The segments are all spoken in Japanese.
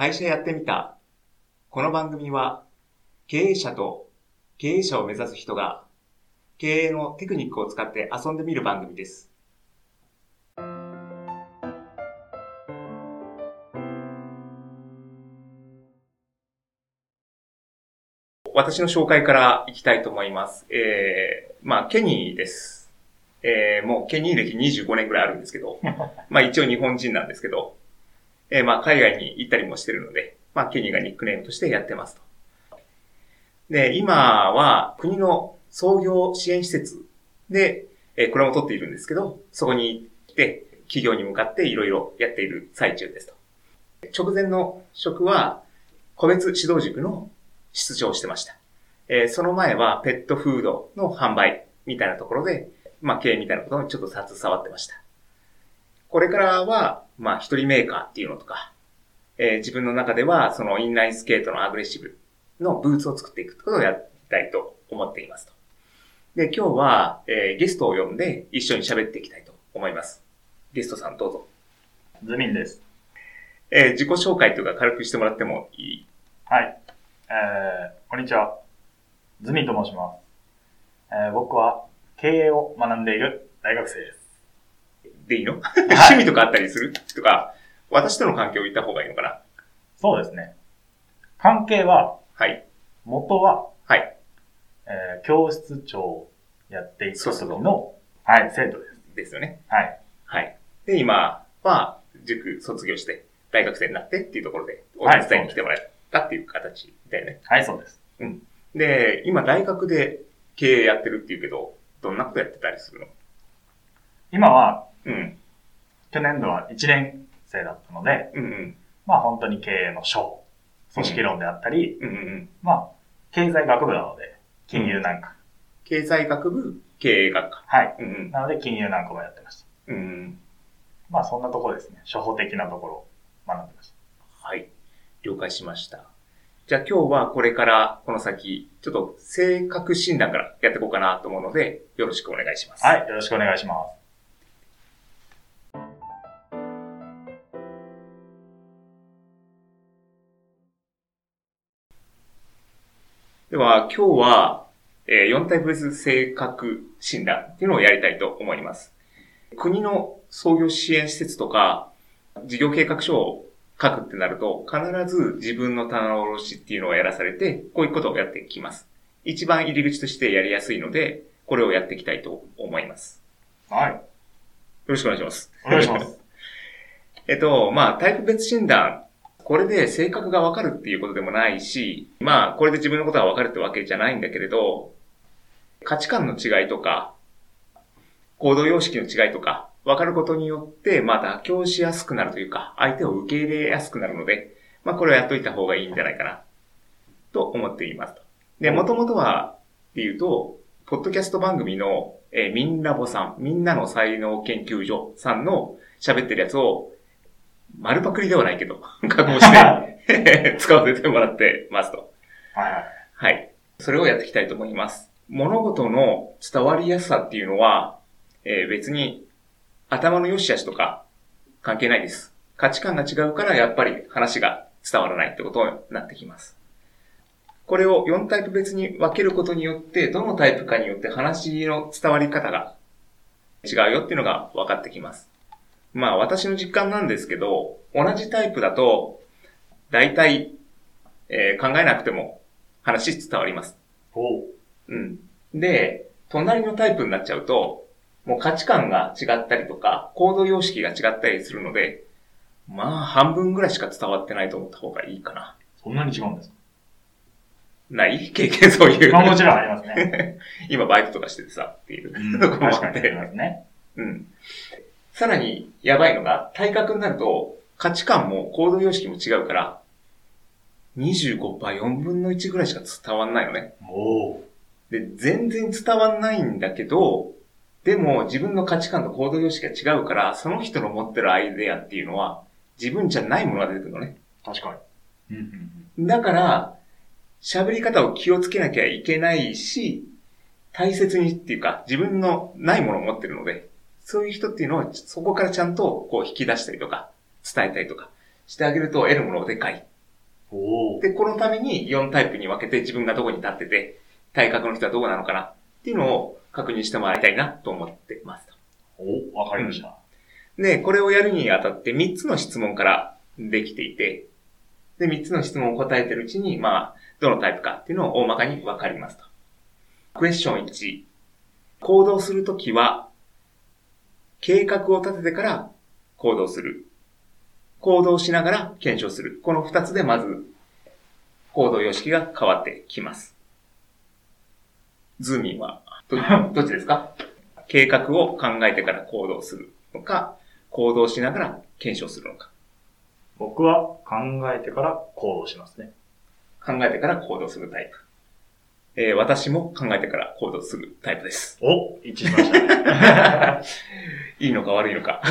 会社やってみた。この番組は経営者と経営者を目指す人が経営のテクニックを使って遊んでみる番組です。私の紹介からいきたいと思います。えー、まあ、ケニーです。えー、もうケニー歴25年くらいあるんですけど、まあ一応日本人なんですけど、えー、まあ海外に行ったりもしてるので、まあケニーがニックネームとしてやってますと。で、今は国の創業支援施設で、えーこれも取っているんですけど、そこに行って企業に向かっていろいろやっている最中ですと。直前の職は個別指導塾の室長をしてました。えーその前はペットフードの販売みたいなところで、まあ経営みたいなことにちょっと携わってました。これからは、まあ一人メーカーっていうのとか、えー自分の中ではそのインラインスケートのアグレッシブのブーツを作っていくってことをやりたいと思っていますと。で、今日は、えーゲストを呼んで一緒に喋っていきたいと思います。ゲストさんどうぞ。ズミンです。えー自己紹介というか軽くしてもらってもいい？はい。えー、こんにちは。ズミンと申します。えー、僕は経営を学んでいる大学生です。でいいの、趣味とかあったりする？とか、私との関係を言った方がいいのかな？そうですね。関係は、はい。元は、はい。えー、教室長をやっていた時そうそうの、はい、生徒です。ですよね。はい。はい。で、今は、塾卒業して、大学生になってっていうところで、おはい手伝いに来てもらったっていう形だよね。はい、そうです。で、今大学で経営やってるっていうけど、どんなことやってたりするの？今は、うん。去年度は1年生だったので、うんうん。まあ本当に経営の書、組織論であったり、うんうんうん。まあ、経済学部なので、金融なんか。経済学部、経営学科。はい。うんうん。なので、金融なんかもやってました。うんうん。まあそんなところですね。初歩的なところを学んでましはい。了解しました。じゃあ今日はこれからこの先、ちょっと性格診断からやっていこうかなと思うので、よろしくお願いします。た。はい、よろしくお願いします。では、今日は、えー4タイプ別性格診断っていうのをやりたいと思います。国の創業支援施設とか、事業計画書を書くってなると、必ず自分の棚卸しっていうのをやらされて、こういうことをやっていきます。一番入り口としてやりやすいので、これをやっていきたいと思います。はい。よろしくお願いします。お願いします。えっと、まあ、タイプ別診断。これで性格がわかるっていうことでもないし、まあ、これで自分のことがわかるってわけじゃないんだけれど、価値観の違いとか、行動様式の違いとか、わかることによって、まあ、妥協しやすくなるというか、相手を受け入れやすくなるので、まあ、これをやっといた方がいいんじゃないかな、と思っていますと。で、もともとは、っていうと、ポッドキャスト番組の、えー、ミンラボさん、みんなの才能研究所さんの喋ってるやつを、丸パクリではないけど、加工して、使わせてもらってますと。はいはい。はい。それをやっていきたいと思います。物事の伝わりやすさっていうのは、えー別に頭の良し悪しとか関係ないです。価値観が違うからやっぱり話が伝わらないってことになってきます。これを4タイプ別に分けることによって、どのタイプかによって話の伝わり方が違うよっていうのが分かってきます。まあ私の実感なんですけど、同じタイプだと、大体、えー考えなくても話伝わります。おう。うん。で、隣のタイプになっちゃうと、もう価値観が違ったりとか、行動様式が違ったりするので、まあ半分ぐらいしか伝わってないと思った方がいいかな。そんなに違うんですか？ない？経験そういう。まあもちろんありますね。今バイトとかしててさ、っていううん、ところもあ確かにありって。ますね。うん。さらにやばいのが、体格になると価値観も行動様式も違うから、25%、4分の1ぐらいしか伝わんないのね。で、全然伝わんないんだけど、でも自分の価値観と行動様式が違うから、その人の持ってるアイデアっていうのは、自分じゃないものが出てくるのね。確かに。うんうんうん。だから、喋り方を気をつけなきゃいけないし、大切にっていうか、自分のないものを持ってるので、そういう人っていうのを、そこからちゃんとこう引き出したりとか、伝えたりとか、してあげると得るものがでかい。で、このために4タイプに分けて自分がどこに立ってて、体格の人はどこなのかなっていうのを確認してもらいたいなと思ってますと。おわかりました。で、これをやるにあたって3つの質問からできていて、で、3つの質問を答えてるうちに、まあ、どのタイプかっていうのを大まかに分かりますと。クエスチョン1。行動するときは、計画を立ててから行動する。行動しながら検証する。この2つでまず、行動様式が変わってきます。ズーミンは、ど、どっちですか？計画を考えてから行動するのか、行動しながら検証するのか。僕は考えてから行動しますね。考えてから行動するタイプ。えー私も考えてから行動するタイプです。お一致しましたね。いいのか悪いのか。ま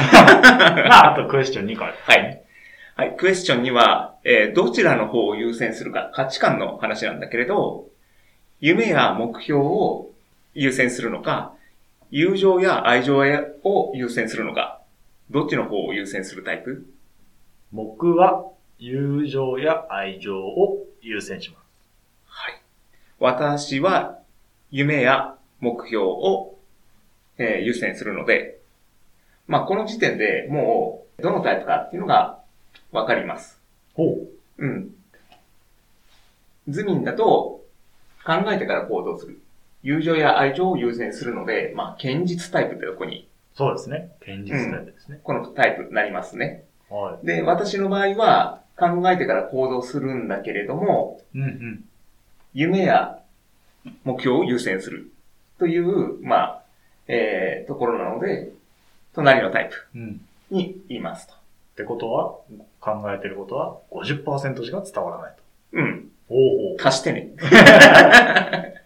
あ、あとクエスチョン2個ある。はい。はい。クエスチョンには、えーどちらの方を優先するか、価値観の話なんだけれど、夢や目標を優先するのか、友情や愛情を優先するのか、どっちの方を優先するタイプ？僕は友情や愛情を優先します。はい。私は夢や目標を、えー優先するので、まあ、この時点でもう、どのタイプかっていうのがわかります。ほう。うん。ズミンだと、考えてから行動する。友情や愛情を優先するので、まあ、堅実タイプってとこに、そうですね。堅実タイプですね。このタイプになりますね。はい。で、私の場合は、考えてから行動するんだけれども、うんうん。夢や目標を優先するという、まあ、えー、ところなので、隣のタイプうん。に言いますと。ってことは、考えてることは50%しか伝わらないと。うん。おうおう。足してね。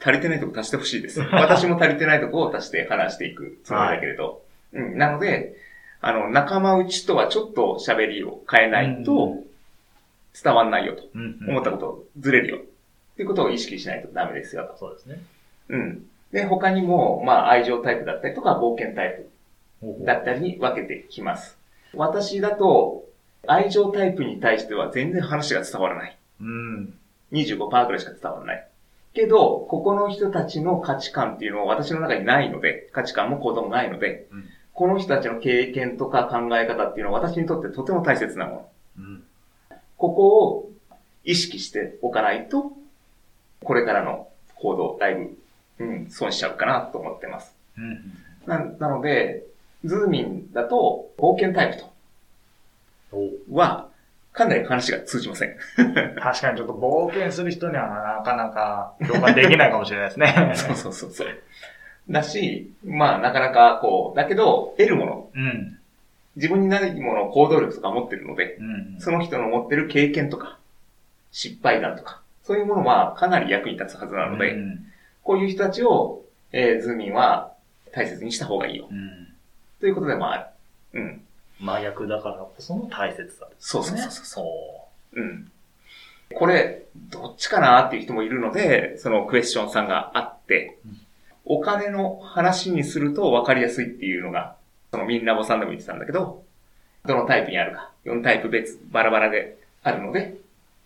足りてないとこ足してほしいです。私も足りてないとこを足して話していくつもりだけれど。うん。なので、あの、仲間内とはちょっと喋りを変えないと伝わんないよと。うんうん思ったことずれるよ。っていうことを意識しないとダメですよと。そうですね。うん。で、他にも、まあ、愛情タイプだったりとか、冒険タイプだったりに分けてきます。私だと、愛情タイプに対しては全然話が伝わらない。うん。25%くらいしか伝わらない。けど、ここの人たちの価値観っていうのは私の中にないので、価値観も行動もないので、うんこの人たちの経験とか考え方っていうのは私にとってとても大切なもの。うん。ここを意識しておかないと、これからの行動、だいぶ、うん、損しちゃうかなと思ってます。うん。な、なので、ズーミンだと、冒険タイプとおは、かなり話が通じません。確かにちょっと冒険する人にはなかなか共感できないかもしれないですね。そうそうそうそう。だし、まあ、なかなかこう、だけど、得るもの、うん。自分にないもの、行動力とか持ってるので、うん。その人の持ってる経験とか、失敗談とか、そういうものはかなり役に立つはずなので、うん。こういう人たちを、えー、ズーミンは大切にした方がいいよ。うん。ということでもある。うん。真逆だからこその大切さですそうね。そうそうそうそうん。これ、どっちかなっていう人もいるので、そのクエスチョンさんがあってうん、お金の話にすると分かりやすいっていうのが、そのみんなぼさんでも言ってたんだけど、どのタイプにあるか、4タイプ別、バラバラであるので、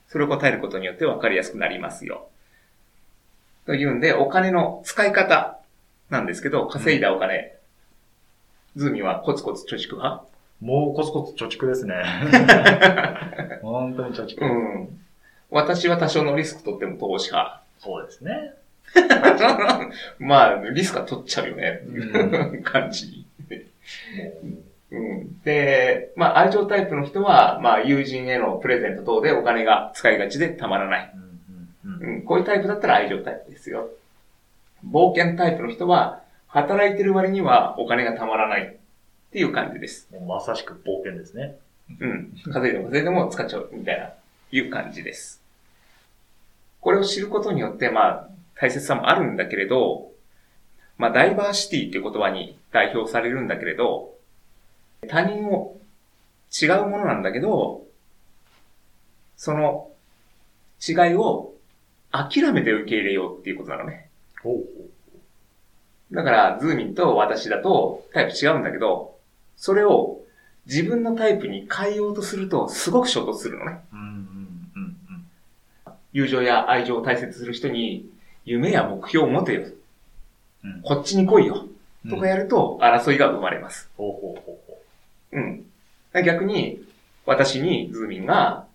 それを答えることによって分かりやすくなりますよ。というんで、お金の使い方なんですけど、稼いだお金、ズーミンはコツコツ貯蓄派？う。もうコツコツ貯蓄ですね。本当に貯蓄。うん。私は多少のリスク取っても投資派。そうですね。まあ、リスクは取っちゃうよね、っていう感じ。うん。で、まあ、愛情タイプの人は、まあ、友人へのプレゼント等でお金が使いがちでたまらない。うんうんうんうん。こういうタイプだったら愛情タイプですよ。冒険タイプの人は、働いてる割にはお金がたまらないっていう感じです。まさしく冒険ですね。うん。稼いでも稼いでも使っちゃうみたいな、いう感じです。これを知ることによって、まあ、大切さもあるんだけれど、まあ、ダイバーシティっていう言葉に代表されるんだけれど、他人を違うものなんだけど、その違いを諦めて受け入れようっていうことなのね。ほうほだから、ズーミンと私だとタイプ違うんだけど、それを自分のタイプに変えようとするとすごく衝突するのね。う。うんうんうん。友情や愛情を大切にする人に、夢や目標を持てよ。うん。こっちに来いよ。とかやると、争いが生まれます。ほうほうほうほうん。逆に、私にズーミンが、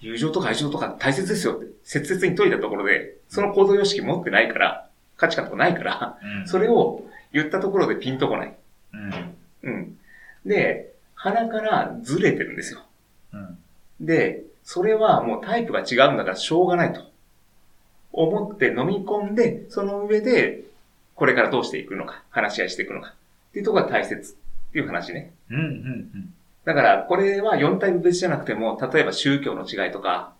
友情とか愛情とか大切ですよって、切々に説いたところで、その行動様式持ってないから、価値観とかないから、う。うん。それを言ったところでピンとこない。うん。うん。で、鼻からずれてるんですよ。うん。で、それはもうタイプが違うんだからしょうがないと。思って飲み込んで、その上で、これからどうしていくのか、話し合いしていくのか。っていうところが大切っていう話ね。うん。うん。だから、これは4タイプ別じゃなくても、例えば宗教の違いとか、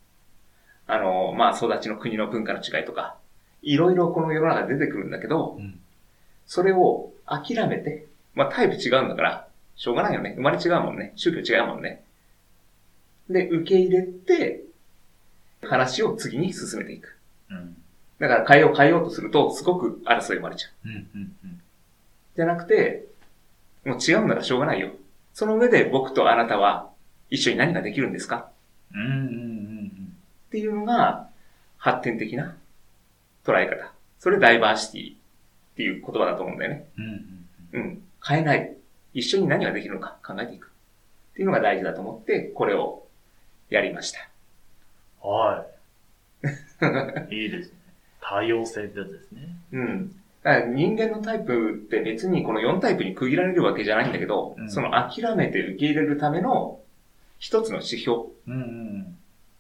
あの、まあ、育ちの国の文化の違いとか、いろいろこの世の中で出てくるんだけど、うん。それを諦めて、まあ、タイプ違うんだから、しょうがないよね。生まれ違うもんね。宗教違うもんね。で、受け入れて、話を次に進めていく。うん。だから変えよう変えようとすると、すごく争い生まれちゃう。うん。うん。じゃなくて、もう違うんだからしょうがないよ。その上で僕とあなたは一緒に何ができるんですか？うん。うん。うん。っていうのが発展的な捉え方。それダイバーシティっていう言葉だと思うんだよね。うん。うん。変えない。一緒に何ができるのか考えていく。っていうのが大事だと思って、これをやりました。はい。いいですね。多様性ってやつですね。うん。だから人間のタイプって別にこの4タイプに区切られるわけじゃないんだけど、うんその諦めて受け入れるための一つの指標。うん。うん。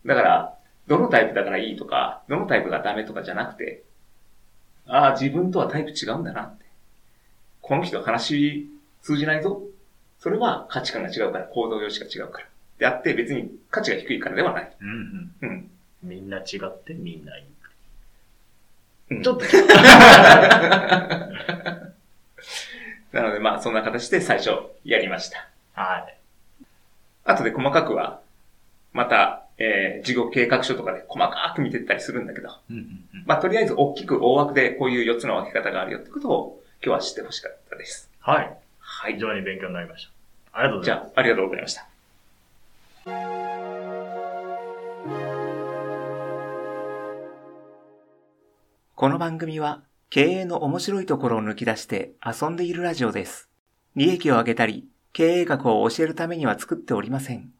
だから、どのタイプだからいいとか、どのタイプがダメとかじゃなくて、ああ、自分とはタイプ違うんだなって。この人話通じないぞ。それは価値観が違うから、行動様式が違うから。であって別に価値が低いからではない。うん。うん。みんな違ってみんないい。うんちょっと、なのでまあそんな形で最初やりました。はい。後で細かくは、また、えー、事業計画書とかで細かく見てったりするんだけど、うん。うん。うん。まあとりあえず大きく大枠でこういう4つの分け方があるよってことを今日は知ってほしかったです。はい。はい非。常に勉強になりました。ありがとうございます。じゃあ、ありがとうございました。この番組は経営の面白いところを抜き出して遊んでいるラジオです。利益を上げたり、経営学を教えるためには作っておりません。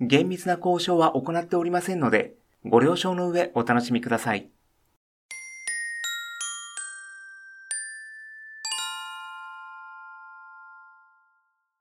厳密な交渉は行っておりませんので、ご了承の上お楽しみください。